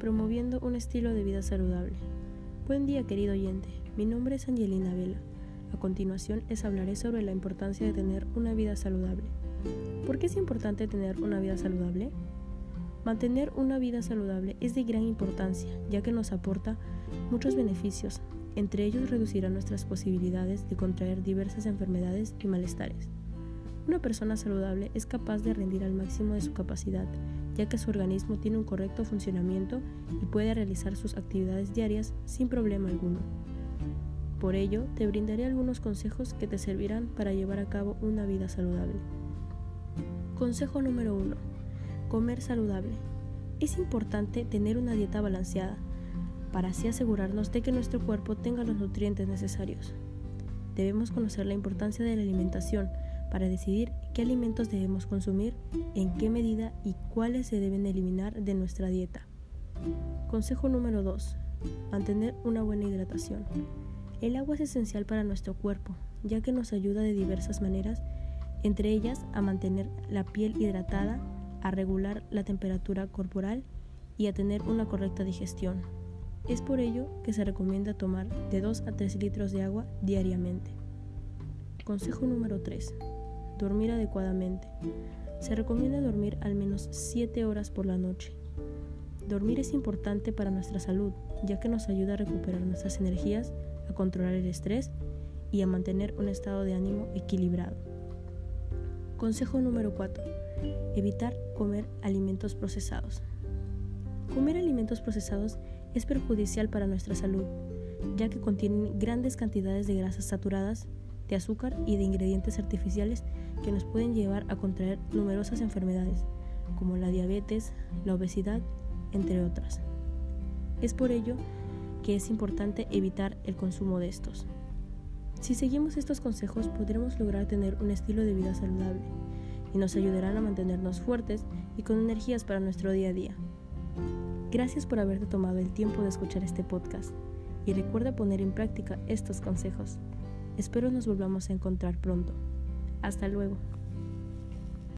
promoviendo un estilo de vida saludable. Buen día querido oyente, mi nombre es Angelina Vela. A continuación les hablaré sobre la importancia de tener una vida saludable. ¿Por qué es importante tener una vida saludable? Mantener una vida saludable es de gran importancia, ya que nos aporta muchos beneficios, entre ellos reducirá nuestras posibilidades de contraer diversas enfermedades y malestares. Una persona saludable es capaz de rendir al máximo de su capacidad, ya que su organismo tiene un correcto funcionamiento y puede realizar sus actividades diarias sin problema alguno. Por ello, te brindaré algunos consejos que te servirán para llevar a cabo una vida saludable. Consejo número 1. Comer saludable. Es importante tener una dieta balanceada, para así asegurarnos de que nuestro cuerpo tenga los nutrientes necesarios. Debemos conocer la importancia de la alimentación para decidir qué alimentos debemos consumir, en qué medida y cuáles se deben eliminar de nuestra dieta. Consejo número 2. Mantener una buena hidratación. El agua es esencial para nuestro cuerpo, ya que nos ayuda de diversas maneras, entre ellas a mantener la piel hidratada, a regular la temperatura corporal y a tener una correcta digestión. Es por ello que se recomienda tomar de 2 a 3 litros de agua diariamente. Consejo número 3. Dormir adecuadamente. Se recomienda dormir al menos 7 horas por la noche. Dormir es importante para nuestra salud, ya que nos ayuda a recuperar nuestras energías, a controlar el estrés y a mantener un estado de ánimo equilibrado. Consejo número 4. Evitar comer alimentos procesados. Comer alimentos procesados es perjudicial para nuestra salud, ya que contienen grandes cantidades de grasas saturadas, de azúcar y de ingredientes artificiales que nos pueden llevar a contraer numerosas enfermedades, como la diabetes, la obesidad, entre otras. Es por ello que es importante evitar el consumo de estos. Si seguimos estos consejos podremos lograr tener un estilo de vida saludable y nos ayudarán a mantenernos fuertes y con energías para nuestro día a día. Gracias por haberte tomado el tiempo de escuchar este podcast y recuerda poner en práctica estos consejos. Espero nos volvamos a encontrar pronto. Hasta luego.